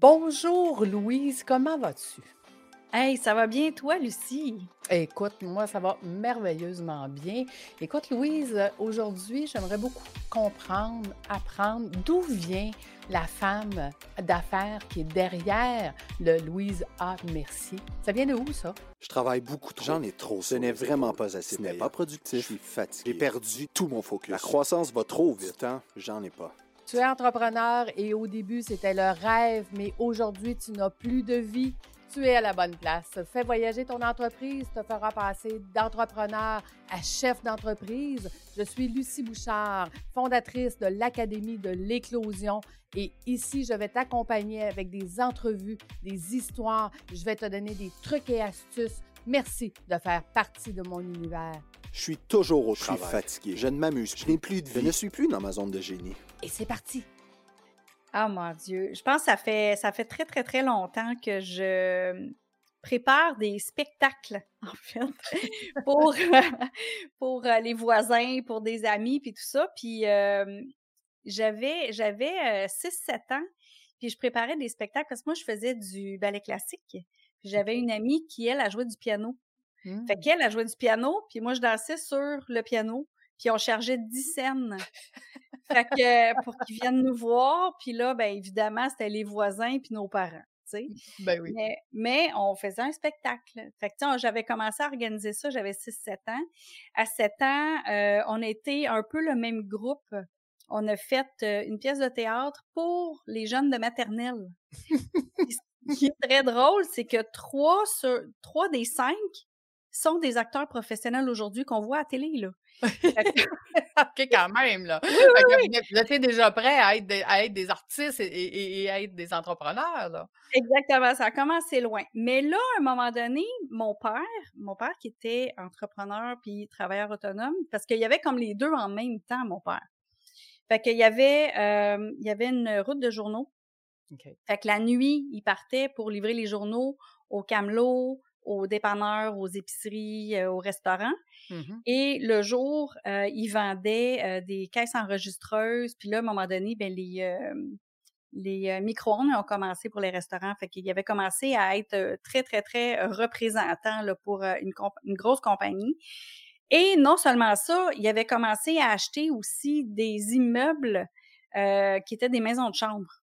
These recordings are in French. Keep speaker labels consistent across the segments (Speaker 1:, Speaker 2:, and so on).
Speaker 1: Bonjour Louise, comment vas-tu?
Speaker 2: Hey, ça va bien toi, Lucie?
Speaker 1: Écoute, moi, ça va merveilleusement bien. Écoute, Louise, aujourd'hui, j'aimerais beaucoup comprendre, apprendre d'où vient la femme d'affaires qui est derrière le Louise A. Merci. Ça vient de où, ça?
Speaker 3: Je travaille beaucoup trop. J'en ai trop. Ce n'est vraiment pas assez. Ce n'est pas productif. Je suis fatigué. J'ai perdu tout mon focus. La croissance va trop vite. Temps, j'en ai pas.
Speaker 1: Tu es entrepreneur et au début, c'était le rêve, mais aujourd'hui, tu n'as plus de vie. Tu es à la bonne place. Fais voyager ton entreprise, te fera passer d'entrepreneur à chef d'entreprise. Je suis Lucie Bouchard, fondatrice de l'Académie de l'éclosion. Et ici, je vais t'accompagner avec des entrevues, des histoires. Je vais te donner des trucs et astuces. Merci de faire partie de mon univers.
Speaker 3: Je suis toujours au travail. Je suis fatigué. Je ne m'amuse. Je n'ai plus de vie. Je ne suis plus dans ma zone de génie.
Speaker 1: Et c'est parti.
Speaker 2: Ah mon Dieu. Je pense que ça fait, ça fait très, très, très longtemps que je prépare des spectacles, en fait, pour, pour euh, les voisins, pour des amis, puis tout ça. Puis euh, j'avais, j'avais 6-7 euh, ans, puis je préparais des spectacles parce que moi, je faisais du ballet classique. J'avais une amie qui, elle, a joué du piano. Fait mmh. qu'elle a joué du piano, puis moi, je dansais sur le piano, puis on chargeait 10 scènes. Fait que pour qu'ils viennent nous voir, puis là, ben évidemment, c'était les voisins puis nos parents.
Speaker 1: Mmh, ben oui.
Speaker 2: Mais, on faisait un spectacle. Fait que, j'avais commencé à organiser ça, j'avais 6-7 ans. À 7 ans, euh, on était un peu le même groupe. On a fait euh, une pièce de théâtre pour les jeunes de maternelle. Ce qui est très drôle, c'est que trois, sur, trois des cinq sont des acteurs professionnels aujourd'hui qu'on voit à télé, là.
Speaker 1: OK, quand même, là. Vous êtes déjà prêt à être, des, à être des artistes et, à être des entrepreneurs, là.
Speaker 2: Exactement, ça a commencé loin. Mais là, à un moment donné, mon père, mon père qui était entrepreneur puis travailleur autonome, parce qu'il y avait comme les deux en même temps, mon père. Fait qu'il y avait, euh, il y avait une route de journaux. Fait que la nuit, il partait pour livrer les journaux au Camelot, aux dépanneurs, aux épiceries, euh, aux restaurants. Mmh Et le jour, euh, ils vendaient euh, des caisses enregistreuses. Puis là, à un moment donné, ben les les micro-ondes ont commencé pour les restaurants. Fait qu'il avait commencé à être très, très, très représentant là, pour une, une grosse compagnie. Et non seulement ça, il avait commencé à acheter aussi des immeubles qui étaient des maisons de chambre.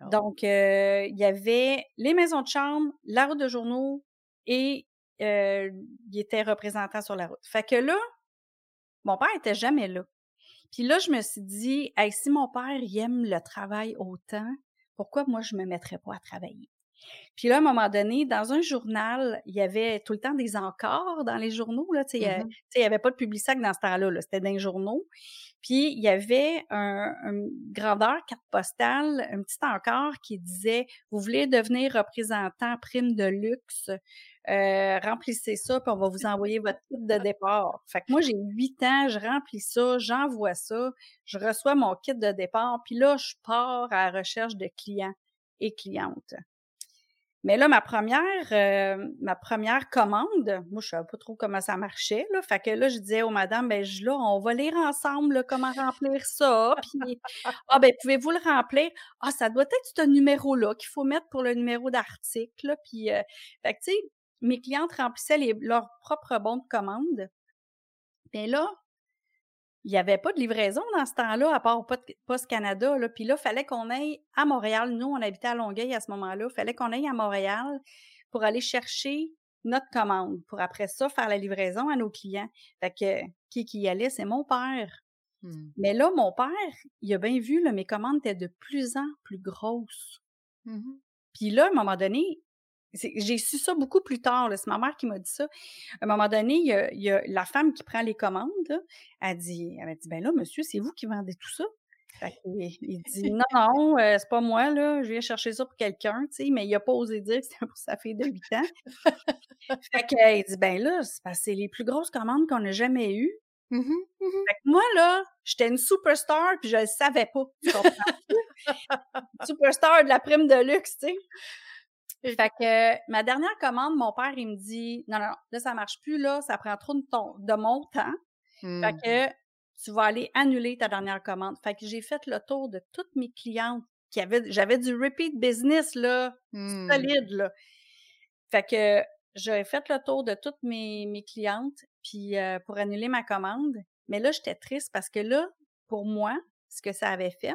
Speaker 2: Ah. Donc, il y avait les maisons de chambre, la route de journaux, et il était représentant sur la route. Fait que là, mon père était jamais là. Puis là, je me suis dit, si mon père aime le travail autant, pourquoi moi je me mettrais pas à travailler? Puis là, à un moment donné, dans un journal, il y avait tout le temps des encarts dans les journaux. Là, il n'y mmh avait pas de publicité dans ce temps-là. -là, C'était dans les journaux. Puis il y avait un, grandeur carte postale, un petit encart qui disait Vous voulez devenir représentant prime de luxe, euh, remplissez ça, puis on va vous envoyer votre kit de départ. Fait que moi, j'ai huit ans, je remplis ça, j'envoie ça, je reçois mon kit de départ, puis là, je pars à la recherche de clients et clientes. Mais là, ma première, euh, ma première commande, moi, je savais pas trop comment ça marchait, là. Fait que là, je disais aux madames, ben, je, là, on va lire ensemble, comment remplir ça. Puis, ah, ben, pouvez-vous le remplir? Ah, ça doit être ce numéro-là qu'il faut mettre pour le numéro d'article, Puis, euh, fait que, tu sais, mes clientes remplissaient leurs propres bons de commande. Mais là, il n'y avait pas de livraison dans ce temps-là, à part Post Canada. Là. Puis là, il fallait qu'on aille à Montréal. Nous, on habitait à Longueuil à ce moment-là. Il fallait qu'on aille à Montréal pour aller chercher notre commande, pour après ça, faire la livraison à nos clients. Fait que qui qui y allait, c'est mon père. Mmh. Mais là, mon père, il a bien vu, là, mes commandes étaient de plus en plus grosses. Mmh Puis là, à un moment donné, j'ai su ça beaucoup plus tard. C'est ma mère qui m'a dit ça. À un moment donné, il y a, la femme qui prend les commandes. elle, dit, elle dit Ben là, monsieur, c'est vous qui vendez tout ça? il, dit Non, non, euh, c'est pas moi, là. Je viens chercher ça pour quelqu'un, mais il a pas osé dire que c'était pour sa fille de 8 ans. fait qu'elle dit Ben là, c'est les plus grosses commandes qu'on a jamais eues. Mmh mmh fait que moi, là, j'étais une superstar, puis je le savais pas. superstar de la prime de luxe, tu sais. Fait que ma dernière commande, mon père, il me dit Non, non, non, là, ça marche plus, là, ça prend trop de, ton, de mon temps. Fait mmh. que tu vas aller annuler ta dernière commande. Fait que j'ai fait le tour de toutes mes clientes qui avait, j'avais du repeat business, là,
Speaker 1: Mmh.
Speaker 2: solide, là. Fait que j'avais fait le tour de toutes mes, mes clientes, puis euh, pour annuler ma commande. Mais là, j'étais triste parce que là, pour moi, ce que ça avait fait,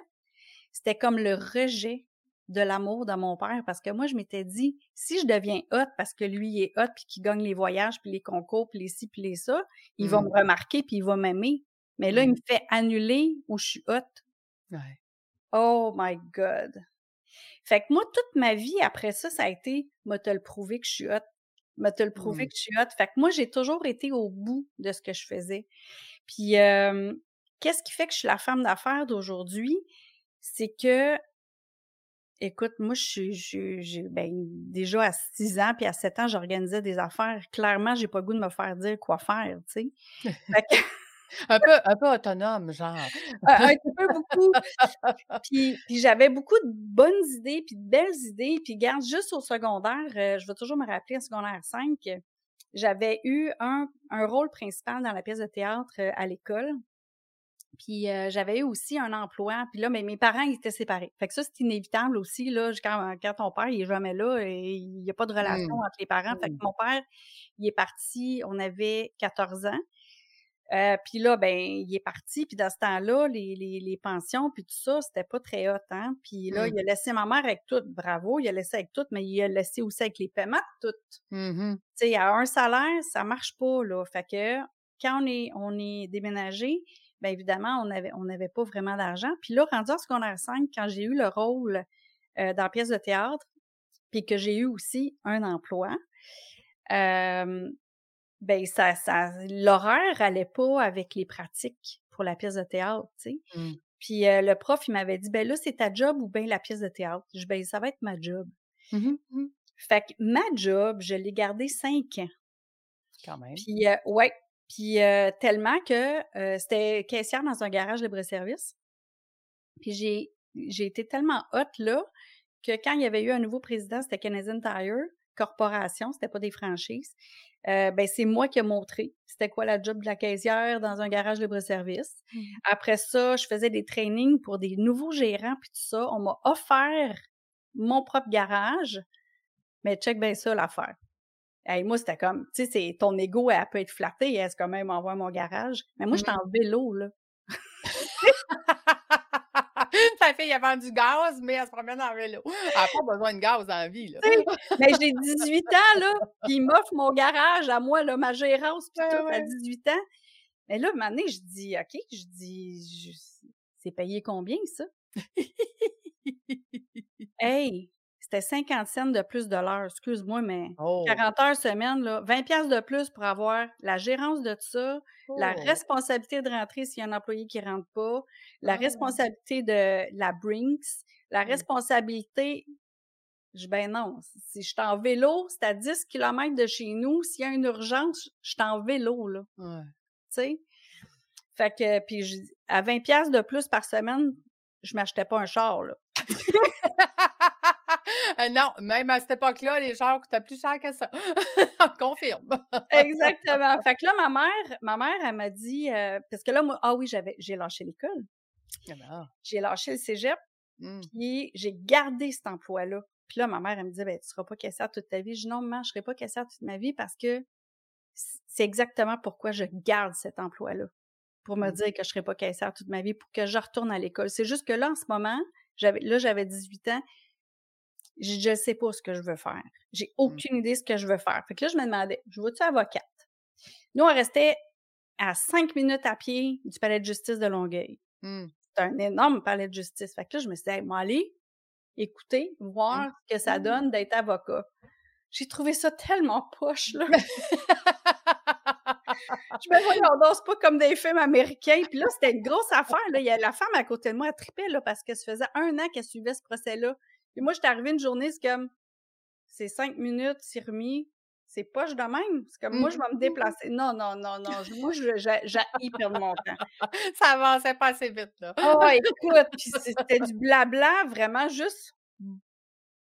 Speaker 2: c'était comme le rejet de l'amour de mon père parce que moi, je m'étais dit, si je deviens hot parce que lui il est hot puis qu'il gagne les voyages puis les concours puis les ci puis les ça, il va
Speaker 1: Mmh.
Speaker 2: me remarquer puis il va m'aimer. Mais là, il
Speaker 1: Mmh.
Speaker 2: me fait annuler où je suis hot.
Speaker 1: Ouais.
Speaker 2: Oh my God! Fait que moi, toute ma vie, après ça, ça a été « me te le prouver que je suis hot, me te le prouver
Speaker 1: Mmh.
Speaker 2: que je suis hot ». Fait que moi, j'ai toujours été au bout de ce que je faisais. Puis, euh, qu'est-ce qui fait que je suis la femme d'affaires d'aujourd'hui? C'est que, écoute, moi, je suis, ben, déjà à 6 ans puis à 7 ans, j'organisais des affaires. Clairement, j'ai pas le goût de me faire dire quoi faire, tu sais. Que,
Speaker 1: Un peu un peu autonome, genre.
Speaker 2: un un peu beaucoup. Puis, puis j'avais beaucoup de bonnes idées, puis de belles idées. Puis garde, juste au secondaire, euh, je vais toujours me rappeler, en secondaire 5, j'avais eu un, un rôle principal dans la pièce de théâtre euh, à l'école. Puis euh, j'avais eu aussi un emploi. Puis là, mais mes parents, ils étaient séparés. Fait que ça, c'est inévitable aussi. Là, quand, quand ton père, il est jamais là, et il n'y a pas de relation
Speaker 1: Mmh.
Speaker 2: entre les parents. Fait que
Speaker 1: Mmh.
Speaker 2: mon père, il est parti, on avait 14 ans. Euh, puis là, ben, il est parti. Puis dans ce temps-là, les, les, les pensions, puis tout ça, c'était pas très hot, hein? Puis là,
Speaker 1: Mmh.
Speaker 2: il a laissé ma mère avec tout. Bravo, il a laissé avec tout, mais il a laissé aussi avec les paiements, tout.
Speaker 1: Mmh
Speaker 2: Tu sais, à un salaire, ça marche pas, là. Fait que quand on est, on est déménagé, bien évidemment, on avait, on n'avait pas vraiment d'argent. Puis là, rendu en secondaire 5, quand j'ai eu le rôle euh, dans la pièce de théâtre, puis que j'ai eu aussi un emploi, euh, ben ça, ça, l'horaire allait pas avec les pratiques pour la pièce de théâtre, tu sais.
Speaker 1: Mmh.
Speaker 2: Puis euh, le prof, il m'avait dit, ben là, c'est ta job ou bien la pièce de théâtre? Je dis, ben ça va être ma job.
Speaker 1: Mmh mh.
Speaker 2: Fait que ma job, je l'ai gardée cinq ans.
Speaker 1: Quand même.
Speaker 2: Puis, euh, ouais. Puis, euh, tellement que euh, c'était caissière dans un garage libre-service. Puis, j'ai, j'ai été tellement hot là que quand il y avait eu un nouveau président, c'était Canadian Tire, corporation, c'était pas des franchises. Euh, ben, c'est moi qui ai montré c'était quoi la job de la caissière dans un garage libre-service.
Speaker 1: Mmh.
Speaker 2: Après ça, je faisais des trainings pour des nouveaux gérants, puis tout ça. On m'a offert mon propre garage. Mais check bien ça, l'affaire. Hey, moi, c'était comme, tu sais, ton ego, elle peut être flattée, elle se quand même envoie mon garage. Mais moi, j'étais
Speaker 1: Mmh.
Speaker 2: en vélo, là.
Speaker 1: Ta fille, elle vend du gaz, mais elle se promène en vélo. Elle n'a pas besoin de gaz dans la vie, là.
Speaker 2: Mais j'ai 18 ans, là, puis il m'offre mon garage à moi, là, ma gérance, puis
Speaker 1: Ouais,
Speaker 2: tout, à
Speaker 1: ouais.
Speaker 2: 18 ans. Mais là, un je dis, OK, je dis, je- c'est payé combien, ça? Hey, c'était 50 cents de plus de l'heure, excuse-moi, mais
Speaker 1: Oh.
Speaker 2: 40 heures semaine, là, 20 pièces de plus pour avoir la gérance de tout ça, la
Speaker 1: Oh.
Speaker 2: responsabilité de rentrer s'il y a un employé qui rentre pas, la
Speaker 1: Ah.
Speaker 2: responsabilité de la Brinks, la responsabilité je dis, ben non, si je suis en vélo, c'est à 10 km de chez nous, s'il y a une urgence, je suis en vélo, là, tu sais? Fait que, puis à 20 pièces de plus par semaine, je m'achetais pas un char, là.
Speaker 1: Euh, non, même à cette époque-là, les chars coûtaient plus cher que ça. On confirme.
Speaker 2: Exactement. Fait que là, ma mère, ma mère, elle m'a dit, euh, parce que là, moi, ah oui, j'avais, j'ai lâché l'école, j'ai lâché le cégep,
Speaker 1: Mmh.
Speaker 2: puis j'ai gardé cet emploi-là. Puis là, ma mère, elle me disait, ben, tu seras pas caissière toute ta vie. Je dis, non, maman, je serai pas caissière toute ma vie parce que c'est exactement pourquoi je garde cet emploi-là. Pour me
Speaker 1: Mmh.
Speaker 2: dire que je serai pas caissière toute ma vie, pour que je retourne à l'école. C'est juste que là, en ce moment, j'avais, là, j'avais 18 ans. Je, je sais pas ce que je veux faire. J'ai aucune idée de ce que je veux faire. Fait que là, je me demandais, je veux-tu avocate? Nous, on restait à cinq minutes à pied du palais de justice de Longueuil.
Speaker 1: Mmh.
Speaker 2: C'est un énorme palais de justice. Fait que là, je me suis dit, hey, moi, aller écouter, voir ce que ça
Speaker 1: Mmh.
Speaker 2: donne d'être avocat. J'ai trouvé ça tellement poche, là. Je me voyais, on danse pas comme des films américains. Puis là, c'était une grosse affaire. Là. Il y a la femme à côté de moi, elle tripait là, parce que ça faisait un an qu'elle suivait ce procès-là. Puis moi, j'étais arrivée une journée, c'est comme, c'est cinq minutes, c'est remis. C'est poche de même. C'est comme, moi, je vais me déplacer. Non, non, non, non. Moi, je- j'ai perdre mon temps.
Speaker 1: Ça avançait pas assez vite, là.
Speaker 2: Oh, écoute, puis c'était du blabla, vraiment juste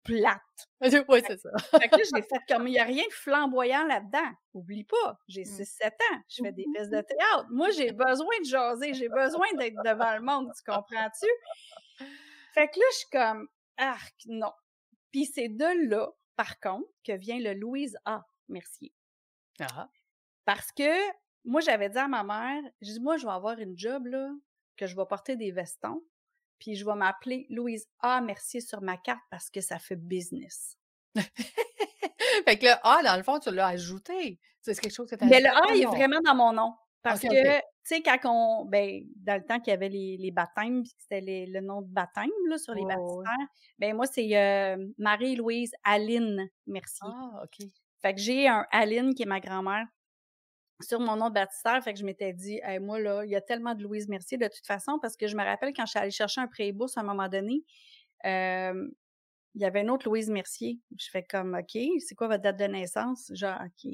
Speaker 2: plate.
Speaker 1: oui, c'est ça.
Speaker 2: Fait que là, j'ai fait comme, il n'y a rien de flamboyant là-dedans. Oublie pas, j'ai
Speaker 1: Mmh.
Speaker 2: 6-7 ans, je fais des pièces de théâtre. Moi, j'ai besoin de jaser, j'ai besoin d'être devant le monde, tu comprends-tu? Fait que là, je suis comme, arc, non. Puis c'est de là, par contre, que vient le Louise A. Mercier.
Speaker 1: Ah.
Speaker 2: Parce que moi, j'avais dit à ma mère, je dis, moi, je vais avoir une job, là, que je vais porter des vestons, puis je vais m'appeler Louise A. Mercier sur ma carte parce que ça fait business.
Speaker 1: fait que le A, dans le fond, tu l'as ajouté. C'est quelque chose que tu as
Speaker 2: Mais le A, il est vraiment dans mon nom. Parce que. Tu sais, quand on, ben, dans le temps qu'il y avait les, les baptêmes, puis c'était le nom de baptême, là, sur les
Speaker 1: ouais.
Speaker 2: baptistères, ben, moi, c'est euh, Marie-Louise Aline Mercier.
Speaker 1: Ah, OK.
Speaker 2: Fait que j'ai un Aline, qui est ma grand-mère, sur mon nom de baptistère. Fait que je m'étais dit, Hey, moi, là, il y a tellement de Louise Mercier de toute façon, parce que je me rappelle quand je suis allée chercher un pré-bourse à un moment donné, euh, il y avait une autre Louise Mercier. Je fais comme, OK, c'est quoi votre date de naissance? Genre, OK.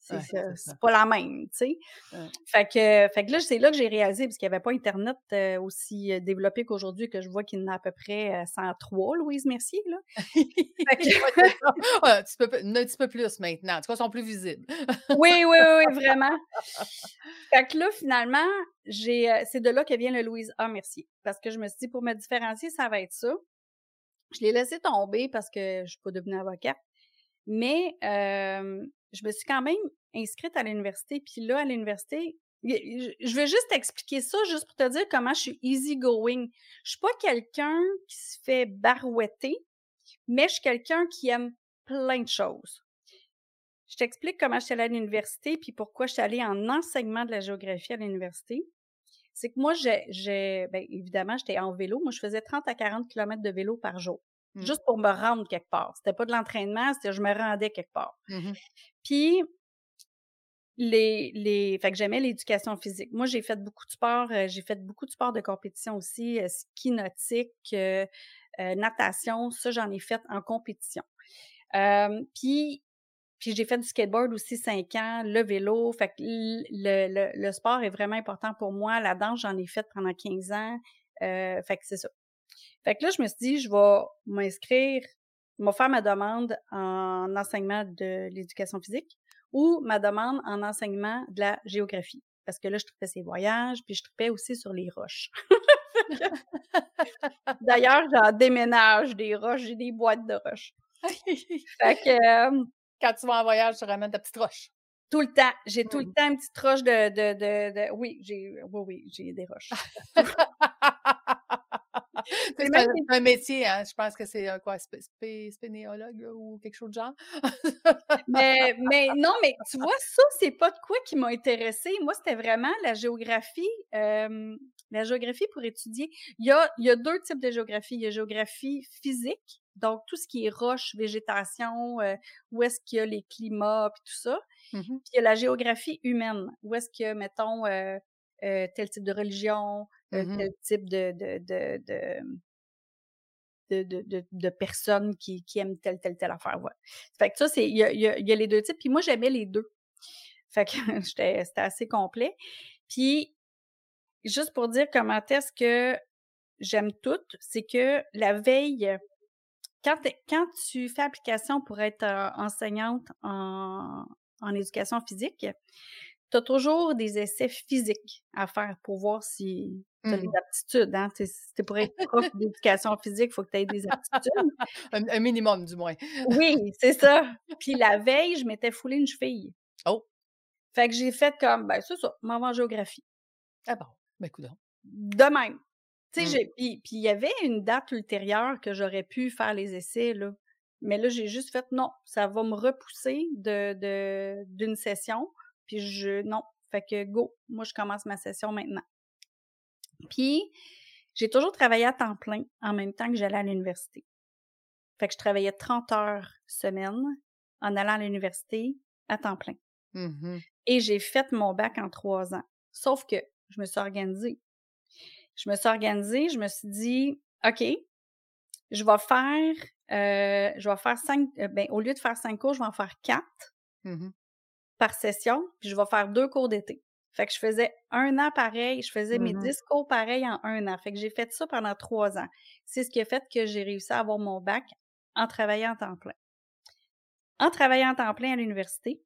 Speaker 2: C'est
Speaker 1: Ouais,
Speaker 2: pas la même, tu sais.
Speaker 1: Ouais.
Speaker 2: Fait que, fait que là, c'est là que j'ai réalisé, parce qu'il n'y avait pas Internet euh, aussi euh, développé qu'aujourd'hui, que je vois qu'il y en a à peu près euh, 103 Louise Mercier, là. Que-
Speaker 1: Ouais, un, petit peu, un petit peu plus maintenant. En tout cas, ils sont plus visibles.
Speaker 2: Oui, oui, oui, oui, vraiment. Fait que là, finalement, j'ai, euh, c'est de là que vient le Louise A. Mercier. Parce que je me suis dit, pour me différencier, ça va être ça. Je l'ai laissé tomber parce que je suis pas devenue avocate. Mais euh, je me suis quand même inscrite à l'université. Puis là, à l'université, je vais juste expliquer ça, juste pour te dire comment je suis easy going. Je suis pas quelqu'un qui se fait barouetter, mais je suis quelqu'un qui aime plein de choses. Je t'explique comment je suis allée à l'université puis pourquoi je suis allée en enseignement de la géographie à l'université. C'est que moi, j'ai, j'ai ben, évidemment, j'étais en vélo. Moi, je faisais 30 à 40 km de vélo par jour.
Speaker 1: Mm.
Speaker 2: Juste pour me rendre quelque part. C'était pas de l'entraînement, c'était je me rendais quelque part.
Speaker 1: Mhm.
Speaker 2: Puis, les, les, fait que j'aimais l'éducation physique. Moi, j'ai fait beaucoup de sport, euh, j'ai fait beaucoup de sport de compétition aussi, euh, ski nautique, euh, natation, ça, j'en ai fait en compétition. Puis, puis j'ai fait du skateboard aussi cinq ans, le vélo, fait que le, le, le sport est vraiment important pour moi. La danse, j'en ai fait pendant 15 ans, euh, fait que c'est ça. Fait que là, je me suis dit, je vais m'inscrire, je vais faire ma demande en enseignement de l'éducation physique ou ma demande en enseignement de la géographie. Parce que là, je tripais ces voyages, puis je tripais aussi sur les roches. D'ailleurs, j'en déménage des roches, j'ai des boîtes de roches. Fait que euh,
Speaker 1: Quand tu vas en voyage, tu ramènes ta petite roche.
Speaker 2: tout le temps, j'ai tout le
Speaker 1: Mhm.
Speaker 2: temps une petite roche de, de, de, de- oui, j'ai, oui, oui, j'ai des roches.
Speaker 1: c'est un, un métier, hein? Je pense que c'est euh, quoi, spé- spé- spénéologue ou quelque chose de genre.
Speaker 2: mais, mais non, mais tu vois, ça, c'est pas de quoi qui m'a intéressée. Moi, c'était vraiment la géographie, euh, la géographie pour étudier. Il y a, il y a deux types de géographie. Il y a géographie physique, donc tout ce qui est roche, végétation, euh, où est-ce qu'il y a les climats, puis tout ça.
Speaker 1: Mhm.
Speaker 2: Puis il y a la géographie humaine, où est-ce qu'il y a, mettons, euh, euh, tel type de religion, euh,
Speaker 1: Mhm.
Speaker 2: tel type de, de, de, de, de, de, de- de personnes qui, qui aiment telle, telle, telle affaire. Ouais. Fait que ça, c'est, il y a, y a- il y a les deux types. Puis moi, j'aimais les deux. Fait que j'étais, c'était assez complet. Puis, juste pour dire comment est-ce que j'aime tout, c'est que la veille, quand, quand tu fais application pour être euh, enseignante en, en éducation physique, tu as toujours des essais physiques à faire pour voir si tu as
Speaker 1: Mhm.
Speaker 2: les aptitudes. Hein? Si t'es pour être prof d'éducation physique, il faut que tu aies des aptitudes.
Speaker 1: Un, un minimum, du moins.
Speaker 2: Oui, c'est ça. Puis la veille, je m'étais foulé une cheville.
Speaker 1: Oh.
Speaker 2: Fait que j'ai fait comme, ben c'est ça, m'en vais en géographie.
Speaker 1: Ah bon, ben coudonc.
Speaker 2: De même. Tu sais,
Speaker 1: Mm.
Speaker 2: j'ai- puis il y avait une date ultérieure que j'aurais pu faire les essais, là. Mais là, j'ai juste fait, non, ça va me repousser de de- d'une session. Puis je, non. Fait que go, moi, je commence ma session maintenant. Puis, j'ai toujours travaillé à temps plein en même temps que j'allais à l'université. Fait que je travaillais 30 heures semaine en allant à l'université à temps plein.
Speaker 1: Mhm.
Speaker 2: Et j'ai fait mon bac en trois ans. Sauf que je me suis organisée. Je me suis organisée, je me suis dit, OK, je vais faire, euh, je vais faire cinq, euh, ben, au lieu de faire cinq cours, je vais en faire quatre
Speaker 1: Mhm.
Speaker 2: Par session, puis je vais faire deux cours d'été. Fait que je faisais un an pareil, je faisais mes
Speaker 1: Mhm.
Speaker 2: dix cours pareils en un an. Fait que j'ai fait ça pendant trois ans. C'est ce qui a fait que j'ai réussi à avoir mon bac en travaillant en temps plein. En travaillant en temps plein à l'université,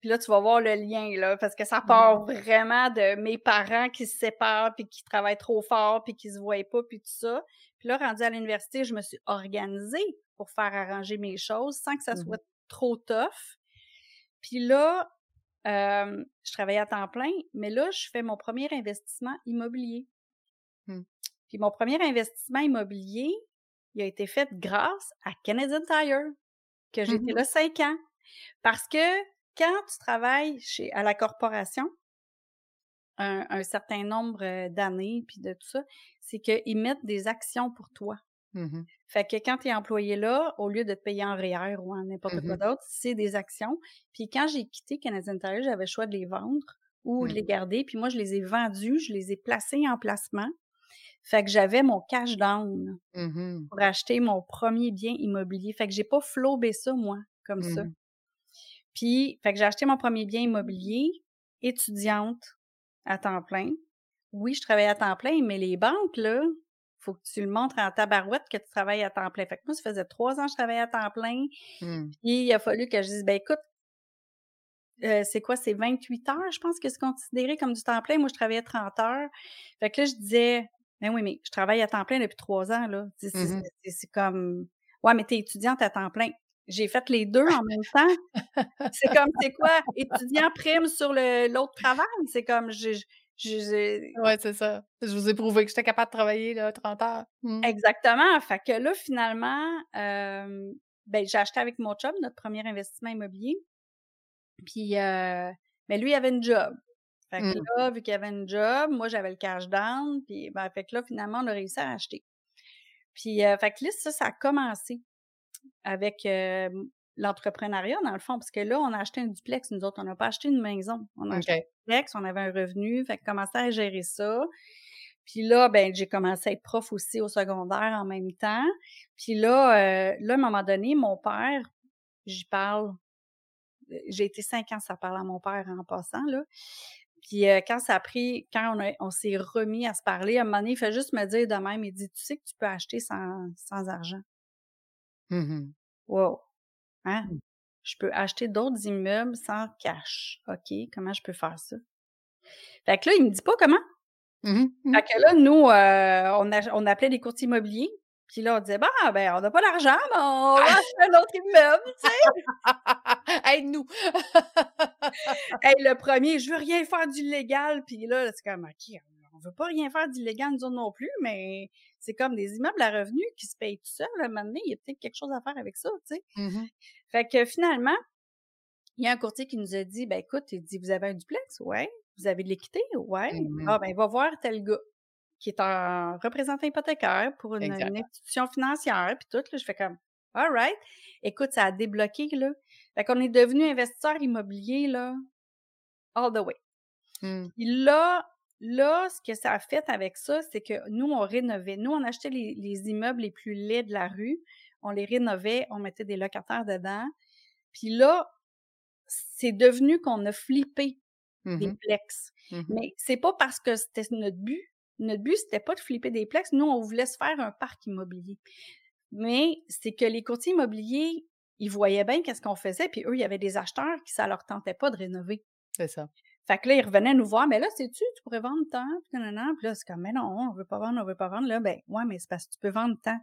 Speaker 2: puis là, tu vas voir le lien, là, parce que ça part vraiment de mes parents qui se séparent, puis qui travaillent trop fort, puis qui se voient pas, puis tout ça. Puis Puis là, rendu à l'université, je me suis organisée pour faire arranger mes choses sans que ça
Speaker 1: Mmh
Speaker 2: soit trop tough. Puis là, euh, je travaillais à temps plein, mais là, je fais mon premier investissement immobilier.
Speaker 1: Mmh.
Speaker 2: Puis mon premier investissement immobilier, il a été fait grâce à Canadian Tire, que j'ai été
Speaker 1: Mmh
Speaker 2: là cinq ans. Parce que quand tu travailles chez, à la corporation, un, un certain nombre euh, d'années, puis de tout ça, c'est qu'ils mettent des actions pour toi.
Speaker 1: Mmh
Speaker 2: Fait que quand tu es employé là, au lieu de te payer en REER ou en n'importe quoi
Speaker 1: Mhm.
Speaker 2: d'autre, c'est des actions. Puis quand j'ai quitté Canadian Tire, j'avais le choix de les vendre ou de
Speaker 1: Mm.
Speaker 2: les garder. Puis moi, je les ai vendus, je les ai placés en placement. Fait que j'avais mon cash down pour acheter mon premier bien immobilier. Fait que j'ai pas flobé ça, moi, comme ça. Puis, fait que j'ai acheté mon premier bien immobilier, étudiante à temps plein. Oui, je travaillais à temps plein, mais les banques, là, faut que tu le montres en tabarouette que tu travailles à temps plein. Fait que moi, ça faisait trois ans que je travaillais à temps plein.
Speaker 1: Mm.
Speaker 2: Puis, il a fallu que je dise, ben écoute, euh, c'est quoi, c'est 28 heures, je pense que c'est considéré comme du temps plein. Moi, je travaillais 30 heures. Fait que là, je disais, ben oui, mais je travaille à temps plein depuis trois ans, là. C'est c'est- comme, ouais, mais t'es étudiante à temps plein. J'ai fait les deux en même temps. C'est comme, c'est quoi, étudiant prime sur le- l'autre travail? C'est comme, je, je-
Speaker 1: Ouais, c'est ça. Je vous ai prouvé que j'étais capable de travailler là, 30 heures. Mm.
Speaker 2: Exactement. Fait que là, finalement, euh, ben, j'ai acheté avec mon chum notre premier investissement immobilier. Puis, euh, ben, lui, il avait une job. Fait que
Speaker 1: Mm.
Speaker 2: là, vu qu'il avait une job, moi, j'avais le cash down. Puis, ben, fait que là, finalement, on a réussi à acheter. Puis, euh, fait que là, ça, ça a commencé avec euh, l'entrepreneuriat, dans le fond, parce que là, on a acheté un duplex, nous autres. On n'a pas acheté une maison. On a acheté un duplex, on avait un revenu. Fait que commençait à gérer ça. Puis là, ben, j'ai commencé à être prof aussi au secondaire en même temps. Puis là, euh, là, à un moment donné, mon père, j'y parle. euh, J'ai été cinq ans, ça parle à mon père en passant, là. Puis euh, quand ça a pris, quand on, s'est remis à se parler, à un moment donné, il fait juste me dire de même, il dit, tu sais que tu peux acheter sans, sans argent.
Speaker 1: Mhm.
Speaker 2: Wow. Hein?
Speaker 1: Mm.
Speaker 2: Je peux acheter d'autres immeubles sans cash. OK, comment je peux faire ça? Fait que là, il me dit pas comment.
Speaker 1: Mhm. Mhm.
Speaker 2: Fait que là, nous, euh, on, a- on appelait des courtiers immobiliers. Puis là, on disait, bah, ben, on n'a pas d'argent, mais on va acheter un autre immeuble, tu sais.
Speaker 1: Aide-nous.
Speaker 2: Hey, le premier, je veux rien faire d'illégal. Puis là, c'est comme, OK, veut pas rien faire d'illégal, nous autres non plus, mais c'est comme des immeubles à revenus qui se payent tout seuls. À un moment donné, il y a peut-être quelque chose à faire avec ça, tu sais.
Speaker 1: Mhm.
Speaker 2: Fait que finalement, il y a un courtier qui nous a dit, ben écoute, il dit, vous avez un duplex? Ouais. Vous avez de l'équité? Ouais.
Speaker 1: Mhm.
Speaker 2: Ah, ben, va voir tel gars qui est un représentant hypothécaire pour une, institution financière, puis tout, là, je fais comme, all right. Écoute, ça a débloqué, là. Fait qu'on est devenu investisseur immobilier, là, all the way.
Speaker 1: Mm.
Speaker 2: Puis là, là, ce que ça a fait avec ça, c'est que nous, on rénovait. Nous, on achetait les, les immeubles les plus laids de la rue. On les rénovait, on mettait des locataires dedans. Puis là, c'est devenu qu'on a flippé des
Speaker 1: Mhm.
Speaker 2: plex.
Speaker 1: Mhm.
Speaker 2: Mais c'est pas parce que c'était notre but. Notre but, c'était pas de flipper des plex. Nous, on voulait se faire un parc immobilier. Mais c'est que les courtiers immobiliers, ils voyaient bien qu'est-ce qu'on faisait, puis eux, il y avait des acheteurs qui ça leur tentait pas de rénover.
Speaker 1: C'est ça.
Speaker 2: Fait que là, ils revenaient nous voir, mais là, sais-tu, tu pourrais vendre tant, puis nanana. Puis là, c'est comme, mais non, on veut pas vendre, on veut pas vendre. Là, ben, ouais, mais c'est parce que tu peux vendre tant.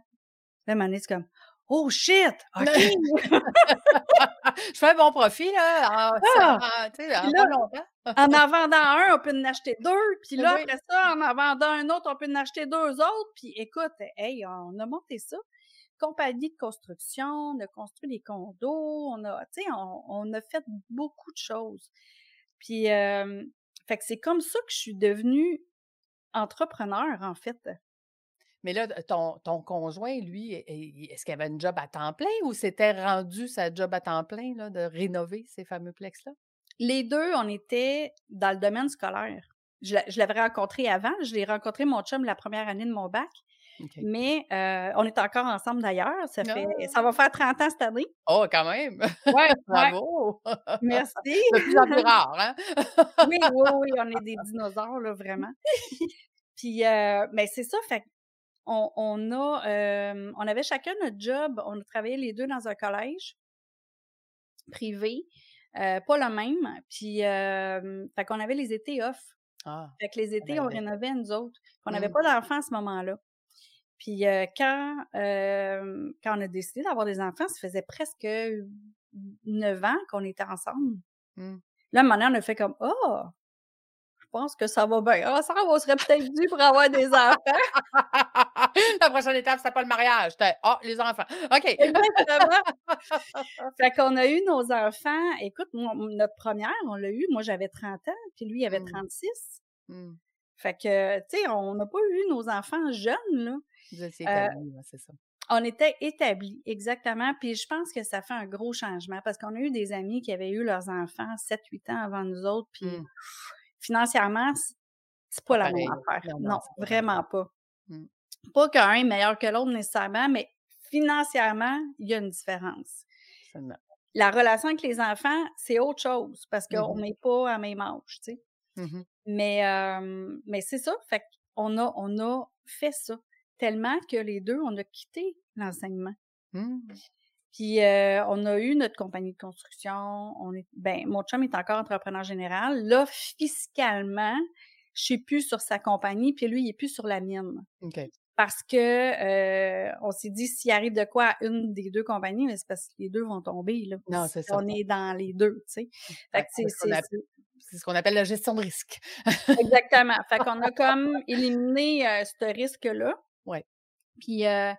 Speaker 2: Là, donné, c'est comme, oh shit! OK!
Speaker 1: Je fais un bon profit, là. En,
Speaker 2: Ah!
Speaker 1: en-
Speaker 2: là-
Speaker 1: longtemps.
Speaker 2: en en vendant un, on peut en acheter deux. Puis là,
Speaker 1: Oui.
Speaker 2: après ça, en en vendant un autre, on peut en acheter deux autres. Puis écoute, hey, on a monté ça. Compagnie de construction, on a construit des condos, on a, tu sais, on, on a fait beaucoup de choses. Puis, euh, fait que c'est comme ça que je suis devenue entrepreneur, en fait.
Speaker 1: Mais là, ton, ton conjoint, lui, est- est- est-ce qu'il avait une job à temps plein ou c'était rendu sa job à temps plein là, de rénover ces fameux plex-là?
Speaker 2: Les deux, on était dans le domaine scolaire. Je, je l'avais rencontré avant. Je l'ai rencontré, mon chum, la première année de mon bac. Mais euh, on est encore ensemble d'ailleurs. Ça, fait,
Speaker 1: Ah!
Speaker 2: ça va faire 30 ans cette année.
Speaker 1: Oh, quand même!
Speaker 2: Ouais,
Speaker 1: Bravo!
Speaker 2: merci.
Speaker 1: De plus en plus rare, hein?
Speaker 2: oui, oui, oui, on est des dinosaures, là, vraiment. Puis, euh, mais c'est ça, fait on, on a, euh, on avait chacun notre job. On a travaillé les deux dans un collège privé, pas le même. Puis, fait qu'on avait les étés off.
Speaker 1: Ah,
Speaker 2: Fait que les étés, on rénovait nous autres. On n'avait
Speaker 1: Mm.
Speaker 2: pas d'enfants à ce moment-là. Puis euh, quand, euh, quand on a décidé d'avoir des enfants, ça faisait presque neuf ans qu'on était ensemble.
Speaker 1: Mmh.
Speaker 2: Là, maintenant, on a fait comme, oh, je pense que ça va bien. Ah, ça, on serait peut-être dû pour avoir des enfants.
Speaker 1: La prochaine étape, c'est pas le mariage. Ah, les enfants. OK.
Speaker 2: Exactement. fait qu'on a eu nos enfants. Écoute, notre première, on l'a eu. Moi, j'avais 30 ans, puis lui, il avait
Speaker 1: Mmh.
Speaker 2: 36.
Speaker 1: Mmh.
Speaker 2: Fait que, tu sais, on n'a pas eu nos enfants jeunes, là.
Speaker 1: Vous étiez
Speaker 2: Euh,
Speaker 1: établis, c'est ça.
Speaker 2: On était établis, exactement. Puis je pense que ça fait un gros changement parce qu'on a eu des amis qui avaient eu leurs enfants 7-8 ans avant nous autres. Puis
Speaker 1: Mmh.
Speaker 2: financièrement, c'est pas la
Speaker 1: pareil,
Speaker 2: même affaire.
Speaker 1: Non,
Speaker 2: vraiment pas.
Speaker 1: Mmh.
Speaker 2: Pas qu'un est meilleur que l'autre nécessairement, mais financièrement, il y a une différence.
Speaker 1: Absolument.
Speaker 2: La relation avec les enfants, c'est autre chose parce qu'on
Speaker 1: Mhm.
Speaker 2: n'est pas à même âge, tu sais. Mais, euh, mais c'est ça, fait qu'on a, on a fait ça tellement que les deux, on a quitté l'enseignement.
Speaker 1: Mmh.
Speaker 2: Puis euh, on a eu notre compagnie de construction. On est, ben, mon chum est encore entrepreneur général. Là, fiscalement, je suis plus sur sa compagnie, puis lui, il est plus sur la mienne. Parce que euh, on s'est dit s'il arrive de quoi à une des deux compagnies, mais c'est parce que les deux vont tomber. Là.
Speaker 1: Non, c'est ça.
Speaker 2: On est dans les deux, tu sais. Fait
Speaker 1: C'est ce qu'on appelle la gestion de risque.
Speaker 2: Exactement. Fait qu'on a comme éliminé euh, ce risque-là. Puis, euh,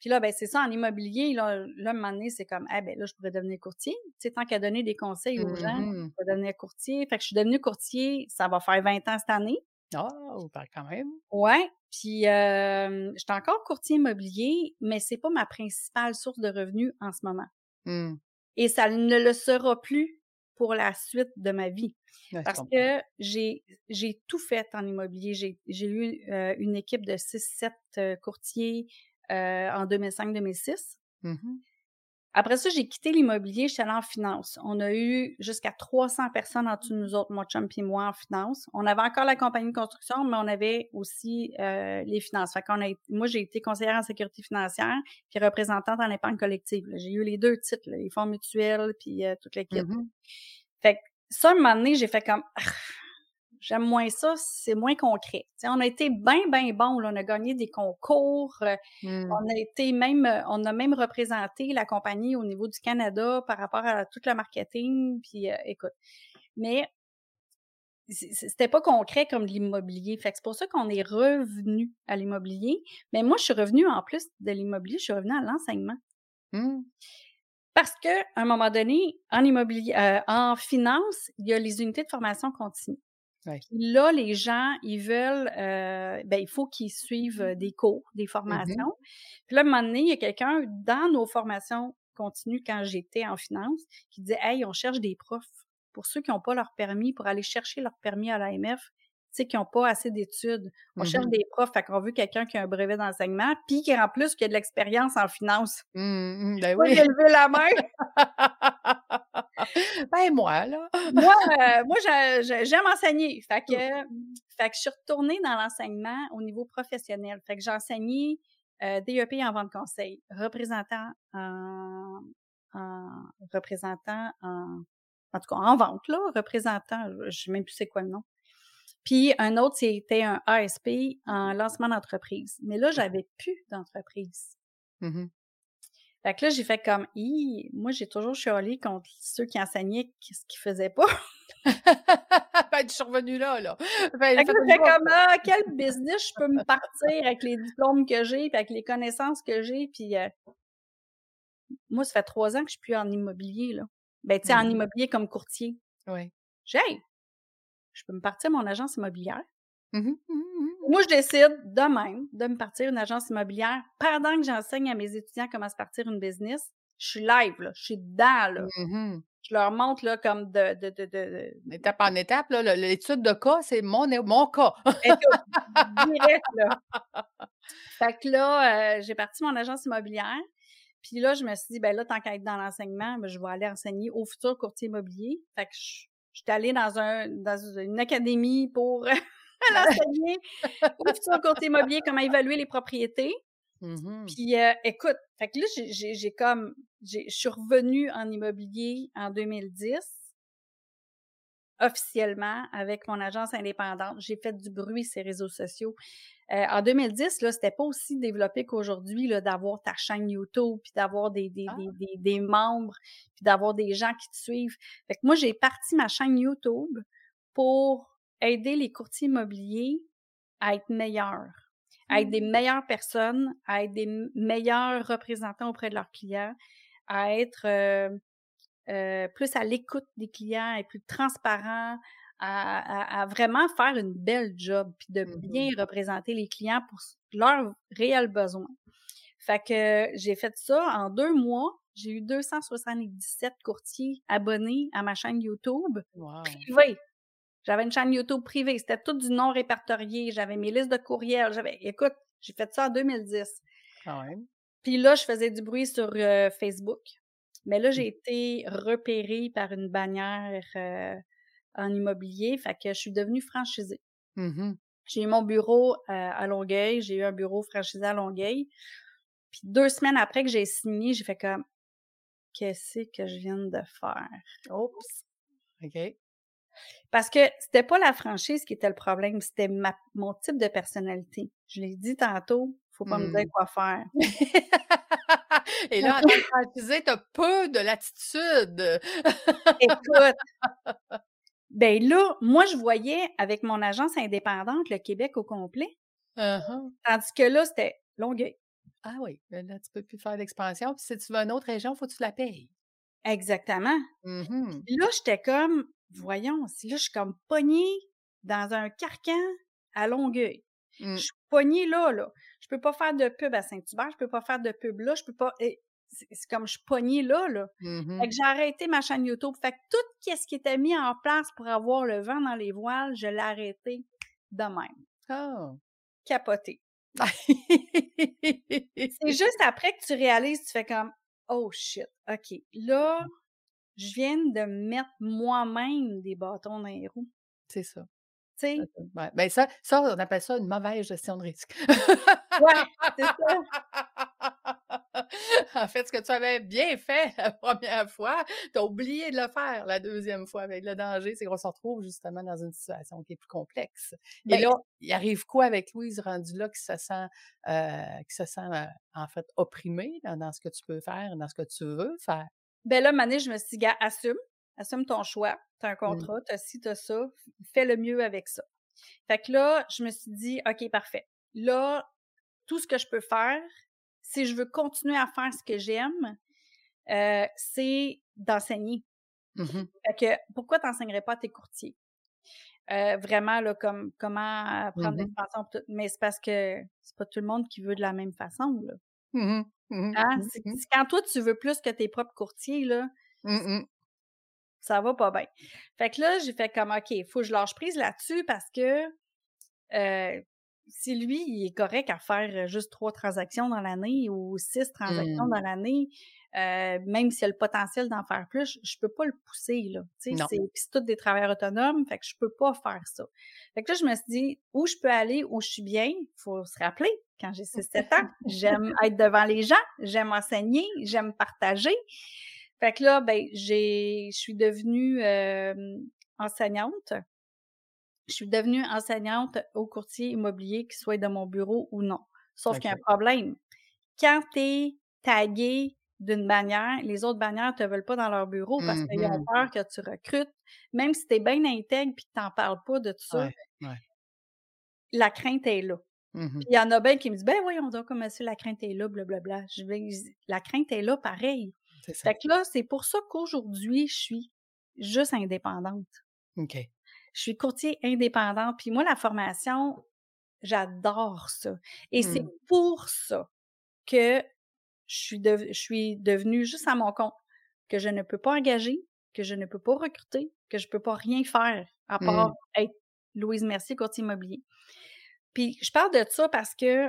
Speaker 2: puis là, ben c'est ça, en immobilier, là, là, un moment donné, c'est comme, ah ben là, je pourrais devenir courtier. Tu sais, tant qu'à donner des conseils aux gens,
Speaker 1: Mhm.
Speaker 2: je vais devenir courtier. Fait que je suis devenue courtier, ça va faire 20 ans cette année.
Speaker 1: Oh, par- quand même.
Speaker 2: Ouais. Puis, euh, je suis encore courtier immobilier, mais c'est pas ma principale source de revenus en ce moment.
Speaker 1: Mmh.
Speaker 2: Et ça ne le sera plus pour la suite de ma vie.
Speaker 1: Ouais,
Speaker 2: Parce que j'ai j'ai tout fait en immobilier. J'ai j'ai eu euh, une équipe de 6-7 euh, courtiers euh, en 2005-2006.
Speaker 1: Mhm.
Speaker 2: Après ça, j'ai quitté l'immobilier, je suis allée en finance. On a eu jusqu'à 300 personnes en dessous de nous autres, mon chum et moi, en finance. On avait encore la compagnie de construction, mais on avait aussi euh, les finances. Fait qu'on a, moi, j'ai été conseillère en sécurité financière puis représentante en épargne collective. J'ai eu les deux titres, là, les fonds mutuels puis euh, toute l'équipe.
Speaker 1: Mhm.
Speaker 2: Fait que ça, un moment donné, j'ai fait comme Ah, j'aime moins ça, c'est moins concret. On a été bien, bien bon. On a gagné des concours. euh,
Speaker 1: Mmh.
Speaker 2: On a été même, euh, on a même représenté la compagnie au niveau du Canada par rapport à tout le marketing. Puis euh, écoute, mais c'était pas concret comme l'immobilier. Fait que c'est pour ça qu'on est revenu à l'immobilier. Mais moi, je suis revenue en plus de l'immobilier, je suis revenue à l'enseignement.
Speaker 1: Mmh.
Speaker 2: Parce que, à un moment donné, en immobilier, euh, en finance, il y a les unités de formation continue.
Speaker 1: Ouais.
Speaker 2: Là, les gens, ils veulent, euh, ben, il faut qu'ils suivent euh, des cours, des formations. Puis là, à un moment donné, il y a quelqu'un dans nos formations continues quand j'étais en finance qui disait, hey, on cherche des profs pour ceux qui n'ont pas leur permis, pour aller chercher leur permis à l'AMF, tu sais, qui n'ont pas assez d'études. On cherche
Speaker 1: Mhm.
Speaker 2: des profs, fait qu'on veut quelqu'un qui a un brevet d'enseignement, puis qui en plus qui a de l'expérience en finance.
Speaker 1: Mmh, mmh, ben oui.
Speaker 2: levé la main.
Speaker 1: ben moi, là.
Speaker 2: moi, euh, moi j'a- j'a- j'aime enseigner. Fait que, fait que je suis retournée dans l'enseignement au niveau professionnel. Fait que j'ai enseigné euh, DEP en vente conseil, représentant en, en représentant en en tout cas en vente là, représentant, je sais même plus c'est quoi le nom. Puis un autre c'était un ASP en lancement d'entreprise. Mais là j'avais plus d'entreprise.
Speaker 1: Mhm.
Speaker 2: Fait que là, j'ai fait comme, Hi, moi, j'ai toujours chialé contre ceux qui enseignaient ce qu'ils faisaient pas.
Speaker 1: ben, je suis revenue là, là. Ben,
Speaker 2: Fait que là, fait comme, ah, quel business je peux me partir avec les diplômes que j'ai, puis avec les connaissances que j'ai, puis euh, moi, ça fait trois ans que je suis plus en immobilier, là. Ben, tu sais, en
Speaker 1: Mhm.
Speaker 2: immobilier comme courtier.
Speaker 1: Oui.
Speaker 2: J'ai, hey, je peux me partir mon agence immobilière?
Speaker 1: Mhm, mhm, mhm.
Speaker 2: Moi, je décide de même de me partir une agence immobilière pendant que j'enseigne à mes étudiants comment se partir une business. Je suis live, là. Je suis dedans, là. Je leur montre, là, comme de, de, de, de,
Speaker 1: Étape en étape, là, l'étude de cas, c'est mon, mon cas.
Speaker 2: Écoute, direct, là. Fait que là, euh, j'ai parti mon agence immobilière. Puis là, je me suis dit, ben là, tant qu'à être dans l'enseignement, ben, je vais aller enseigner au futur courtier immobilier. Fait que je, je suis allée dans, un, dans une académie pour l'enseigner au futur courtier immobilier, comment évaluer les propriétés.
Speaker 1: Mhm.
Speaker 2: Puis euh, écoute, fait que là, j'ai- j'ai j'ai comme, j'ai- je suis revenue en immobilier en 2010. officiellement avec mon agence indépendante. J'ai fait du bruit sur les réseaux sociaux. Euh, en 2010, là, c'était pas aussi développé qu'aujourd'hui, là, d'avoir ta chaîne YouTube, puis d'avoir des, des,
Speaker 1: Ah.
Speaker 2: des, des, des membres, puis d'avoir des gens qui te suivent. Fait que moi, j'ai parti ma chaîne YouTube pour aider les courtiers immobiliers à être meilleurs, à être des
Speaker 1: Mmh.
Speaker 2: meilleures personnes, à être des meilleurs représentants auprès de leurs clients, à être euh, euh, plus à l'écoute des clients, être plus transparent, à, à- à vraiment faire une belle job, puis de
Speaker 1: Mmh
Speaker 2: bien représenter les clients pour leurs réels besoins. Fait que j'ai fait ça en deux mois. J'ai eu 277 courtiers abonnés à ma chaîne YouTube
Speaker 1: Wow.
Speaker 2: privée. J'avais une chaîne YouTube privée. C'était tout du non répertorié. J'avais mes listes de courriels. J'avais, écoute, j'ai fait ça en 2010.
Speaker 1: Quand même.
Speaker 2: Puis là, je faisais du bruit sur euh, Facebook. Mais là, j'ai été repérée par une bannière euh, en immobilier. Fait que je suis devenue franchisée.
Speaker 1: Mhm.
Speaker 2: J'ai eu mon bureau euh, à Longueuil. J'ai eu un bureau franchisé à Longueuil. Puis deux semaines après que j'ai signé, j'ai fait comme qu'est-ce que je viens de faire?
Speaker 1: Oups. OK.
Speaker 2: Parce que c'était pas la franchise qui était le problème, c'était ma, mon type de personnalité. Je l'ai dit tantôt, faut pas me
Speaker 1: Hmm.
Speaker 2: dire quoi faire.
Speaker 1: Et là, en tant que franchisé, t'as peu de latitude.
Speaker 2: Écoute, ben là, moi je voyais avec mon agence indépendante le Québec au complet,
Speaker 1: Uh-huh.
Speaker 2: tandis que là c'était Longueuil.
Speaker 1: Ah oui, ben là, tu peux plus faire d'expansion. Puis si tu veux une autre région, il faut que tu la payes.
Speaker 2: Exactement.
Speaker 1: Mhm.
Speaker 2: Puis là, j'étais comme, voyons, si là je suis comme pognée dans un carcan à Longueuil.
Speaker 1: Mm.
Speaker 2: Je suis pognée là, là. Je peux pas faire de pub à Saint-Hubert, je peux pas faire de pub là, je peux pas. et C'est comme je suis pognée là, là. Fait que j'ai arrêté ma chaîne YouTube. Fait que tout ce qui était mis en place pour avoir le vent dans les voiles, je l'ai arrêté de même.
Speaker 1: Ah.
Speaker 2: Capoté. C'est juste après que tu réalises, tu fais comme Oh shit, OK. Là, je viens de mettre moi-même des bâtons dans les roues.
Speaker 1: C'est ça.
Speaker 2: Tu sais?
Speaker 1: Ouais. Ben ça, ça, on appelle ça une mauvaise gestion de risque.
Speaker 2: Ouais, c'est ça.
Speaker 1: en fait, ce que tu avais bien fait la première fois, tu as oublié de le faire la deuxième fois avec le danger, c'est qu'on se retrouve justement dans une situation qui est plus complexe. Et
Speaker 2: Ben,
Speaker 1: là, il arrive quoi avec Louise rendu là qui se sent, euh, qui se sent euh, en fait opprimée dans, dans ce que tu peux faire, dans ce que tu veux faire?
Speaker 2: Ben là, Mané, je me suis dit, gars, assume. Assume ton choix. T'as un
Speaker 1: Mmh.
Speaker 2: contrat, t'as ci, t'as ça. Fais le mieux avec ça. Fait que là, je me suis dit, OK, parfait. Là, tout ce que je peux faire, si je veux continuer à faire ce que j'aime, euh, c'est d'enseigner.
Speaker 1: Mhm.
Speaker 2: Fait que pourquoi t'enseignerais pas à tes courtiers? Euh, vraiment, là, comme comment prendre
Speaker 1: Mhm.
Speaker 2: l'expansion. pis tout. Mais c'est parce que c'est pas tout le monde qui veut de la même façon, là.
Speaker 1: Mhm.
Speaker 2: Hein? C'est quand toi, tu veux plus que tes propres courtiers, là,
Speaker 1: Mhm.
Speaker 2: ça va pas bien. Fait que là, j'ai fait comme, OK, il faut que je lâche prise là-dessus parce que euh, si lui, il est correct à faire euh, juste trois transactions dans l'année ou six transactions
Speaker 1: Mm.
Speaker 2: dans l'année, euh, même s'il a le potentiel d'en faire plus, je, je peux pas le pousser, là. C'est tous des travailleurs autonomes, fait que je peux pas faire ça. Fait que là, je me suis dit, où je peux aller, où je suis bien, faut se rappeler, quand j'ai 6-7 ans, j'aime être devant les gens, j'aime enseigner, j'aime partager. Fait que là, ben, j'ai, je suis devenue euh, enseignante. Je suis devenue enseignante au courtier immobilier, qu'il soit dans mon bureau ou non. Sauf qu'il y a un problème. Quand tu es tagué d'une bannière, les autres bannières te veulent pas dans leur bureau parce qu'ils ont
Speaker 1: Mhm.
Speaker 2: peur que tu recrutes. Même si tu es bien intègre puis que tu n'en parles pas de tout ça,
Speaker 1: Ouais, ouais.
Speaker 2: la crainte est là.
Speaker 1: Mhm.
Speaker 2: Puis il y en a bien qui me disent, ben voyons donc, comme ça, la crainte est là, blablabla. Je vais, la crainte est là pareil.
Speaker 1: C'est ça.
Speaker 2: Fait que là, c'est pour ça qu'aujourd'hui, je suis juste indépendante.
Speaker 1: OK.
Speaker 2: Je suis courtier indépendante. Puis moi, la formation, j'adore ça. Et c'est
Speaker 1: Mm.
Speaker 2: pour ça que je suis, dev- je suis devenue juste à mon compte, que je ne peux pas engager, que je ne peux pas recruter, que je peux pas rien faire à part être Louise Mercier, courtier immobilier. Puis je parle de ça parce que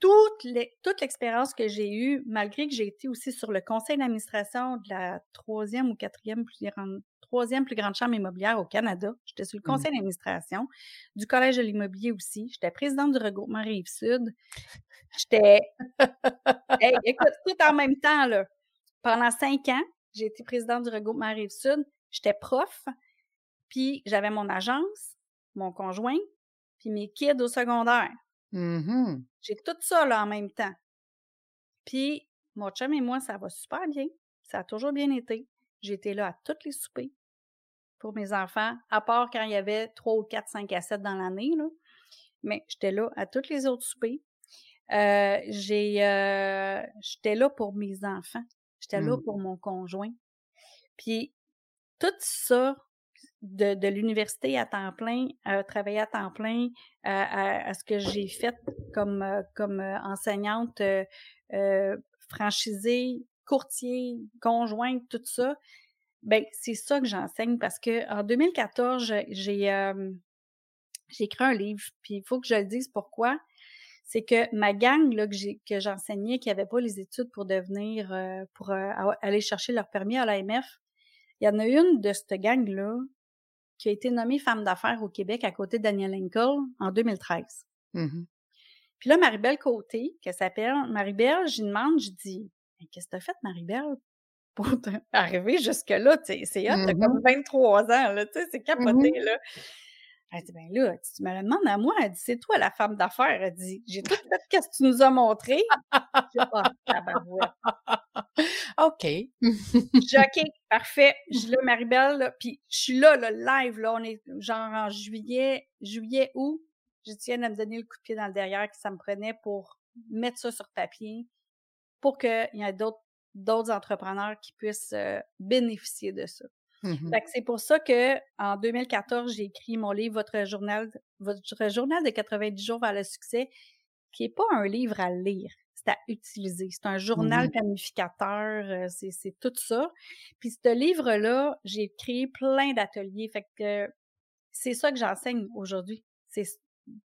Speaker 2: toute les- toute l'expérience que j'ai eue, malgré que j'ai été aussi sur le conseil d'administration de la troisième ou quatrième plus grande, troisième plus grande chambre immobilière au Canada, j'étais sur le
Speaker 1: Mhm.
Speaker 2: conseil d'administration du Collège de l'immobilier aussi, j'étais présidente du regroupement Rive-Sud, j'étais... Hey, écoute, tout en même temps, là, pendant cinq ans, j'ai été présidente du regroupement Rive-Sud, j'étais prof, Puis j'avais mon agence, mon conjoint, puis mes kids au secondaire.
Speaker 1: Mhm.
Speaker 2: J'ai tout ça là en même temps. Puis mon chum et moi, ça va super bien. Ça a toujours bien été. J'étais là à toutes les soupers pour mes enfants, à part quand il y avait trois ou quatre, cinq à 7 dans l'année, là. Mais j'étais là à toutes les autres soupers. Euh, j'ai, euh, j'étais là pour mes enfants. J'étais là
Speaker 1: Mm.
Speaker 2: pour mon conjoint. Puis tout ça, de, de l'université à temps plein, à travailler à temps plein, à, à- à ce que j'ai fait comme, euh, comme euh, enseignante euh, euh, franchisée, courtier, conjointe, tout ça, ben c'est ça que j'enseigne parce que en 2014, j'ai- euh, j'ai écrit un livre, puis il faut que je le dise pourquoi. C'est que ma gang là, que j'ai que j'enseignais, qui n'avait pas les études pour devenir euh, pour aller chercher leur permis à l'AMF, il y en a une de cette gang-là qui a été nommée femme d'affaires au Québec à côté de Daniel Lincoln en 2013.
Speaker 1: Mhm.
Speaker 2: Puis là, Marie-Belle Côté, qui s'appelle Marie-Belle, j'y demande, je dis Mais Qu'est-ce que t'as fait, Marie-Belle, pour arriver jusque-là? C'est hot, t'as
Speaker 1: Mhm.
Speaker 2: comme 23 ans, là, tu sais, c'est capoté, là. Elle dit, ben là, tu me le demandes à moi. Elle dit, c'est toi la femme d'affaires. Elle dit, j'ai tout fait ce que tu nous as montré. J'ai dit, ah.
Speaker 1: OK.
Speaker 2: OK, parfait. Je dis là, Marie-Belle, là, puis je suis là, le live, là, on est genre en juillet, juillet, août. Je tiens à me donner le coup de pied dans le derrière que ça me prenait pour mettre ça sur papier, pour qu'il y ait d'autres d'autres entrepreneurs qui puissent euh, bénéficier de ça. Que c'est pour ça que en 2014, j'ai écrit mon livre Votre journal votre journal de 90 jours vers le succès, qui est pas un livre à lire, c'est à utiliser. C'est un journal
Speaker 1: Mhm.
Speaker 2: planificateur, euh, c'est tout ça. Puis ce livre-là, j'ai créé plein d'ateliers. Fait que c'est ça que j'enseigne aujourd'hui. C'est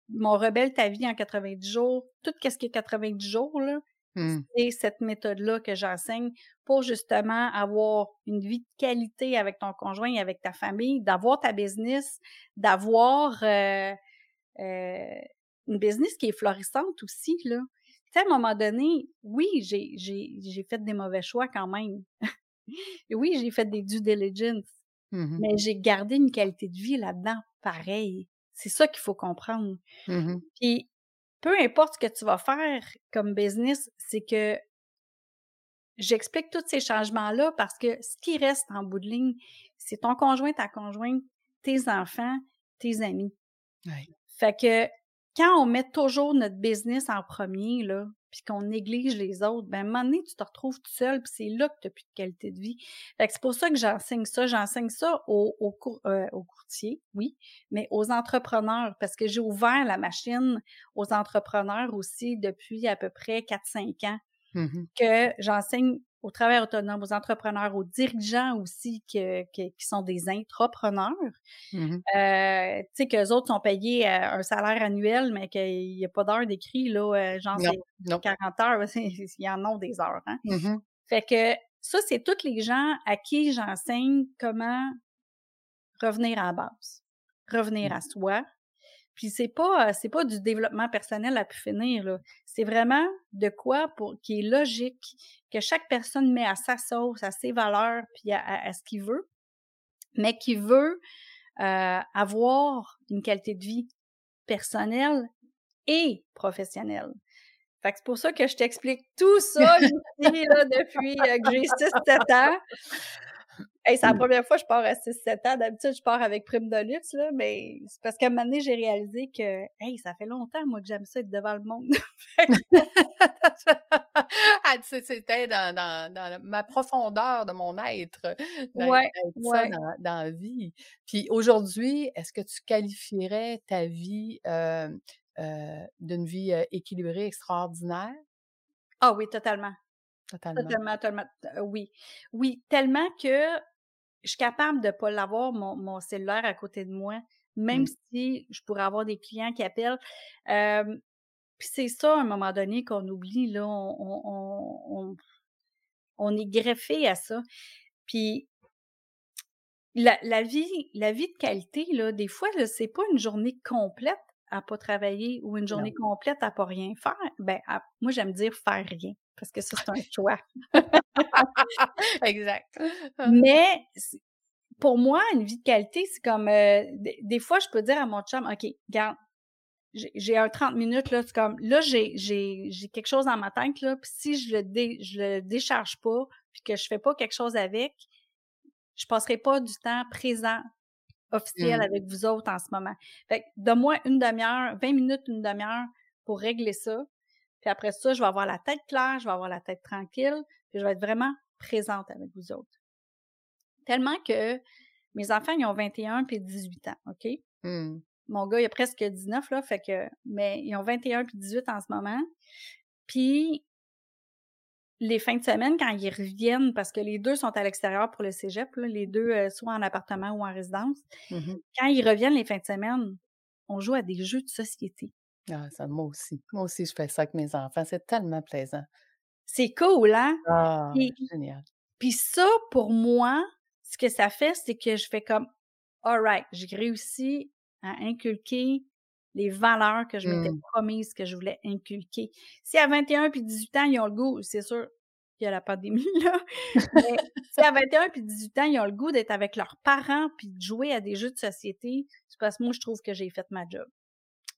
Speaker 2: mon rebelle ta vie en 90 jours, tout ce qui est 90 jours là,
Speaker 1: Mm.
Speaker 2: c'est cette méthode-là que j'enseigne pour justement avoir une vie de qualité avec ton conjoint et avec ta famille, d'avoir ta business, d'avoir euh, euh, une business qui est florissante aussi, là. Tu sais, à un moment donné, oui, j'ai, fait des mauvais choix quand même. Oui, j'ai fait des due diligence,
Speaker 1: Mhm.
Speaker 2: mais j'ai gardé une qualité de vie là-dedans, pareil. C'est ça qu'il faut comprendre.
Speaker 1: Mhm.
Speaker 2: Puis, peu importe ce que tu vas faire comme business, c'est que j'explique tous ces changements-là parce que ce qui reste en bout de ligne, c'est ton conjoint, ta conjointe, tes enfants, tes amis. Fait que quand on met toujours notre business en premier, là, puis qu'on néglige les autres, ben à un moment donné, tu te retrouves tout seul, puis c'est là que tu n'as plus de qualité de vie. C'est pour ça que j'enseigne ça. J'enseigne ça euh, aux courtiers, oui, mais aux entrepreneurs, parce que j'ai ouvert la machine aux entrepreneurs aussi depuis à peu près 4-5 ans
Speaker 1: Mhm.
Speaker 2: que j'enseigne au travail autonome, aux entrepreneurs, aux dirigeants aussi que, que- qui sont des intrapreneurs.
Speaker 1: Mhm.
Speaker 2: Euh, tu sais, qu'eux autres sont payés euh, un salaire annuel, mais qu'il n'y a pas d'heures d'écrit, là, euh, genre
Speaker 1: Non,
Speaker 2: c'est
Speaker 1: non.
Speaker 2: 40 heures, c'est- il y en a des heures. Hein?
Speaker 1: Mhm.
Speaker 2: Fait que ça, c'est tous les gens à qui j'enseigne comment revenir à la base, revenir à soi. Puis c'est pas euh, c'est pas du développement personnel à pu finir là. C'est vraiment de quoi pour qui est logique que chaque personne met à sa sauce, à ses valeurs, puis à, à- à ce qu'il veut, mais qui veut euh, avoir une qualité de vie personnelle et professionnelle. Fait que c'est pour ça que je t'explique tout ça ici, là, depuis euh, que j'ai 6-7 ans. Hey, c'est la première fois que je pars à 6-7 ans. D'habitude, je pars avec prime de luxe, là, mais c'est parce qu'à un moment donné, j'ai réalisé que, hey, ça fait longtemps, moi, que j'aime ça être devant le monde.
Speaker 1: Ah, C'était dans, dans, dans ma profondeur de mon être, d'être
Speaker 2: Ouais,
Speaker 1: dans, dans la vie. Puis aujourd'hui, est-ce que tu qualifierais ta vie euh, euh, d'une vie euh, équilibrée, extraordinaire?
Speaker 2: Ah oui, totalement.
Speaker 1: Totalement.
Speaker 2: Totalement, totalement. euh, oui. Oui, tellement que je suis capable de ne pas l'avoir, mon, mon cellulaire à côté de moi, même
Speaker 1: Mm.
Speaker 2: si je pourrais avoir des clients qui appellent. Euh, puis c'est ça, à un moment donné, qu'on oublie, là. On, on, on, on- est greffé à ça. Puis la, la vie, la vie de qualité, là, des fois, là, c'est pas une journée complète à pas travailler ou une journée complète à pas rien faire. Ben, à- moi, j'aime dire faire rien, parce que ça, c'est un choix.
Speaker 1: exact.
Speaker 2: Mais c'est- pour moi, une vie de qualité, c'est comme euh, des, fois, je peux dire à mon chum, OK, regarde, j'ai un 30 minutes, là, c'est comme là, j'ai quelque chose dans ma tête, là, puis si je le, je le décharge pas, puis que je fais pas quelque chose avec, je passerai pas du temps présent officiel mmh. avec vous autres en ce moment. Fait de moi une demi-heure, 20 minutes, une demi-heure pour régler ça. Puis après ça, je vais avoir la tête claire, je vais avoir la tête tranquille, puis je vais être vraiment présente avec vous autres. Tellement que mes enfants, ils ont 21 puis 18 ans, OK? Mmh. Mon gars, il a presque 19, là, fait que, mais ils ont 21 puis 18 en ce moment. Puis, les fins de semaine, quand ils reviennent, parce que les deux sont à l'extérieur pour le cégep, les deux, euh, soit en appartement ou en résidence, mmh quand ils reviennent les fins de semaine, on joue à des jeux de société.
Speaker 1: Ah, ça, moi aussi. Moi aussi, je fais ça avec mes enfants. C'est tellement plaisant.
Speaker 2: C'est cool, hein?
Speaker 1: Ah, génial.
Speaker 2: Puis ça, pour moi, ce que ça fait, c'est que je fais comme, alright, j'ai réussi à inculquer les valeurs que je m'étais mmh. promise que je voulais inculquer. Si à 21 puis 18 ans, ils ont le goût, c'est sûr qu'il y a la pandémie, là. Mais si à 21 puis 18 ans, ils ont le goût d'être avec leurs parents puis de jouer à des jeux de société, c'est parce que moi, je trouve que j'ai fait ma job.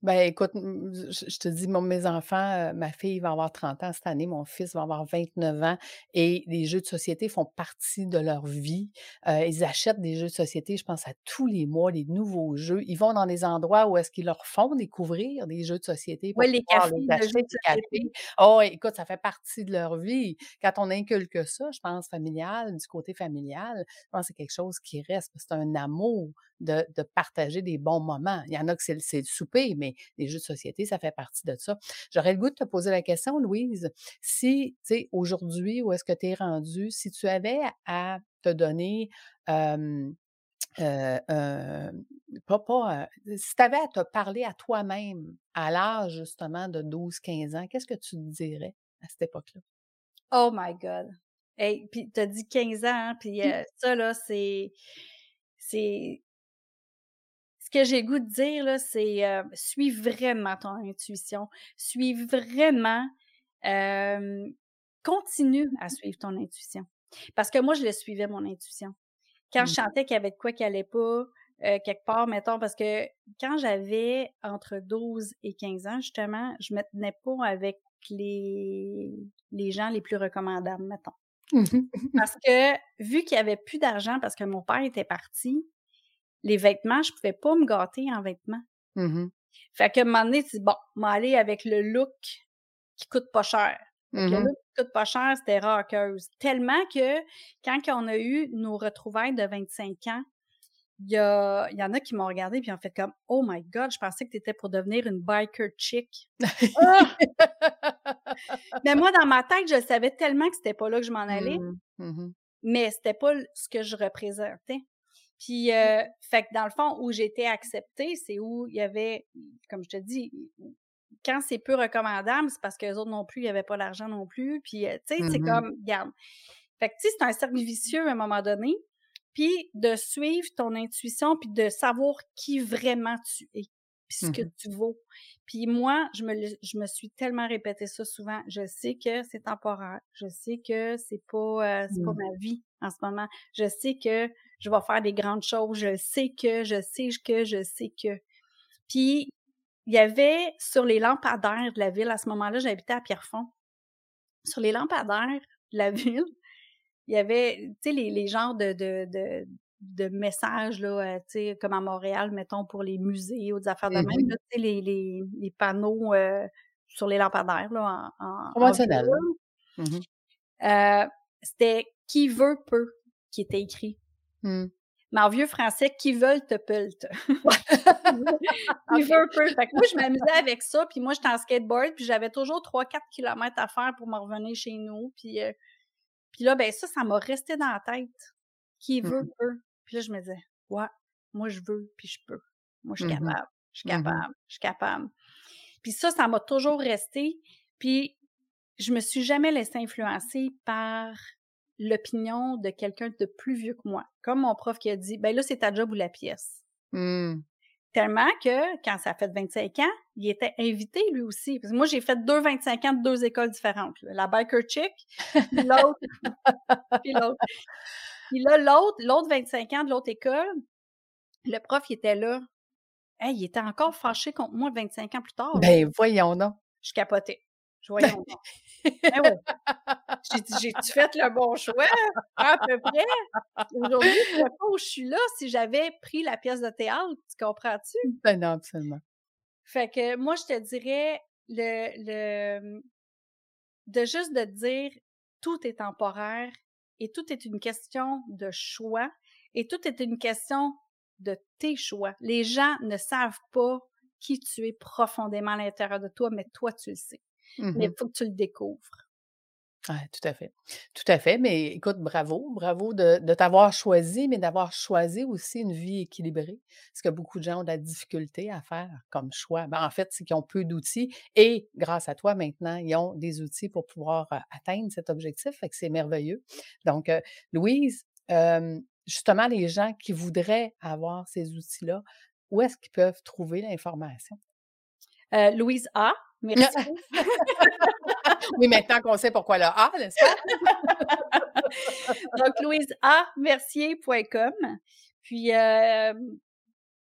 Speaker 1: Ben écoute, je te dis, mes enfants, ma fille va avoir 30 ans cette année, mon fils va avoir 29 ans et les jeux de société font partie de leur vie. ils achètent des jeux de société, je pense à tous les mois, des nouveaux jeux. Ils vont dans des endroits où est-ce qu'ils leur font découvrir des jeux de société
Speaker 2: Oui, les cafés, les
Speaker 1: Oh, écoute, ça fait partie de leur vie. Quand on inculque ça, je pense familial, du côté familial, je pense que c'est quelque chose qui reste, c'est un amour de, de, partager des bons moments. Il y en a que c'est le souper, mais les jeux de société, ça fait partie de ça. J'aurais le goût de te poser la question, Louise, si, tu sais, aujourd'hui, où est-ce que tu es rendu, si tu avais à te donner euh, pas, pas, si tu avais à te parler à toi-même à l'âge justement de 12-15 ans, qu'est-ce que tu te dirais à cette époque-là?
Speaker 2: Oh my God! Hey, puis tu as dit 15 ans, hein, puis mmh. ça, là, c'est. C'est que j'ai goût de dire, là, c'est euh, suis vraiment ton intuition. Suis vraiment. continue à suivre ton intuition. Parce que moi, je le suivais, mon intuition. Quand je mmh. chantais qu'il y avait de quoi qui allait pas, euh, quelque part, mettons, parce que quand j'avais entre 12 et 15 ans, justement, je me tenais pas avec les, les gens les plus recommandables, mettons. Mmh parce que vu qu'il y avait plus d'argent parce que mon père était parti, les vêtements, je pouvais pas me gâter en vêtements.
Speaker 1: Mmh
Speaker 2: fait qu'à un moment donné, tu dis, bon, m'aller avec le look qui coûte pas cher. Le mmh look qui coûte pas cher, c'était rockeuse. Tellement que quand on a eu nos retrouvailles de 25 ans, il y, y en a qui m'ont regardé puis ont fait comme Oh my God, je pensais que tu étais pour devenir une biker chick. Ah! Mais moi, dans ma tête, je savais tellement que c'était pas là que je m'en allais.
Speaker 1: Mmh
Speaker 2: mais c'était pas ce que je représentais. Puis, euh, fait que dans le fond, où j'étais acceptée, c'est où il y avait, comme je te dis, quand c'est peu recommandable, c'est parce que les autres non plus, il n'y avait pas l'argent non plus. Puis, euh, tu sais, c'est mmh comme, regarde. Fait que, tu sais, c'est un cercle vicieux à un moment donné. Puis, de suivre ton intuition, puis de savoir qui vraiment tu es, puis ce que mmh tu vaux. Puis moi, je me, je me suis tellement répété ça souvent. Je sais que c'est temporaire. Je sais que c'est pas, euh, c'est pas mmh. ma vie en ce moment. Je sais que je vais faire des grandes choses, je sais que, je sais que, je sais que. Puis, il y avait sur les lampadaires de la ville, à ce moment-là, j'habitais à Pierrefonds. Sur les lampadaires de la ville, il y avait, tu sais, les, les genres de, de, de, de messages, là, euh, tu sais, comme à Montréal, mettons, pour les musées ou des affaires de même, tu sais, les, les, les, panneaux euh, sur les lampadaires, là, en, en,
Speaker 1: mmh
Speaker 2: euh, C'était « Qui veut peut » qui était écrit.
Speaker 1: Mmh.
Speaker 2: Mais en vieux français, qui veulent te pelte. qui veut peu. Fait que moi, je m'amusais avec ça, puis moi, j'étais en skateboard, puis j'avais toujours 3-4 km à faire pour me revenir chez nous. Puis, euh, puis là, ben ça, ça m'a resté dans la tête. Qui mmh veut, peut. Puis là, je me disais, ouais, moi, je veux, puis je peux. Moi, je suis mmh capable. Je suis capable. Je suis capable. Puis ça, ça m'a toujours resté. Puis je me suis jamais laissée influencer par l'opinion de quelqu'un de plus vieux que moi. Comme mon prof qui a dit, ben là, c'est ta job ou la pièce.
Speaker 1: Mmh.
Speaker 2: Tellement que, quand ça a fait 25 ans, il était invité lui aussi. Parce que moi, j'ai fait deux 25 ans de deux écoles différentes. La biker chick, puis l'autre. puis l'autre. Puis là, l'autre, l'autre 25 ans de l'autre école, le prof, il était là. Hey, il était encore fâché contre moi 25 ans plus tard.
Speaker 1: Ben, voyons donc.
Speaker 2: Je capotais. Donc. Ben ouais. J'ai dit, j'ai-tu fait le bon choix? À peu près. Aujourd'hui, je ne sais pas où je suis là si j'avais pris la pièce de théâtre. Tu comprends-tu?
Speaker 1: Ben non, absolument.
Speaker 2: Fait que moi, je te dirais le, le de juste de dire tout est temporaire et tout est une question de choix et tout est une question de tes choix. Les gens ne savent pas qui tu es profondément à l'intérieur de toi, mais toi, tu le sais. Mais il
Speaker 1: Mmh
Speaker 2: faut que tu le découvres.
Speaker 1: Tout à fait. Tout à fait. Mais écoute, bravo. Bravo de, de t'avoir choisi, mais d'avoir choisi aussi une vie équilibrée. Parce que beaucoup de gens ont de la difficulté à faire comme choix. Ben, en fait, c'est qu'ils ont peu d'outils et grâce à toi, maintenant, ils ont des outils pour pouvoir euh, atteindre cet objectif. Fait que c'est merveilleux. Donc, euh, Louise, euh, justement, les gens qui voudraient avoir ces outils-là, où est-ce qu'ils peuvent trouver l'information?
Speaker 2: Euh, Louise A, merci.
Speaker 1: oui, maintenant qu'on sait pourquoi le A, n'est-ce pas?
Speaker 2: Donc, louiseamercier.com. Puis, euh,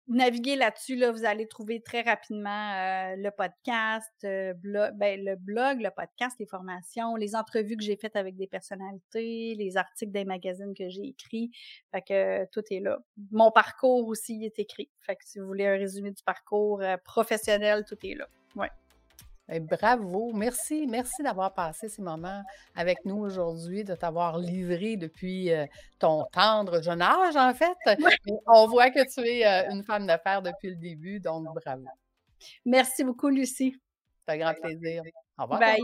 Speaker 2: naviguez là-dessus, là, vous allez trouver très rapidement euh, le podcast, euh, ben, le blog, le podcast, les formations, les entrevues que j'ai faites avec des personnalités, les articles des magazines que j'ai écrits. Fait que tout est là. Mon parcours aussi est écrit. Fait que si vous voulez un résumé du parcours professionnel, tout est là. Ouais.
Speaker 1: Eh, bravo, merci, merci d'avoir passé ces moments avec nous aujourd'hui, de t'avoir livré depuis euh, ton tendre jeune âge, en fait. Mais on voit que tu es euh, une femme d'affaires depuis le début, donc bravo.
Speaker 2: Merci beaucoup, Lucie.
Speaker 1: C'est un grand plaisir. Au revoir.
Speaker 2: Bye.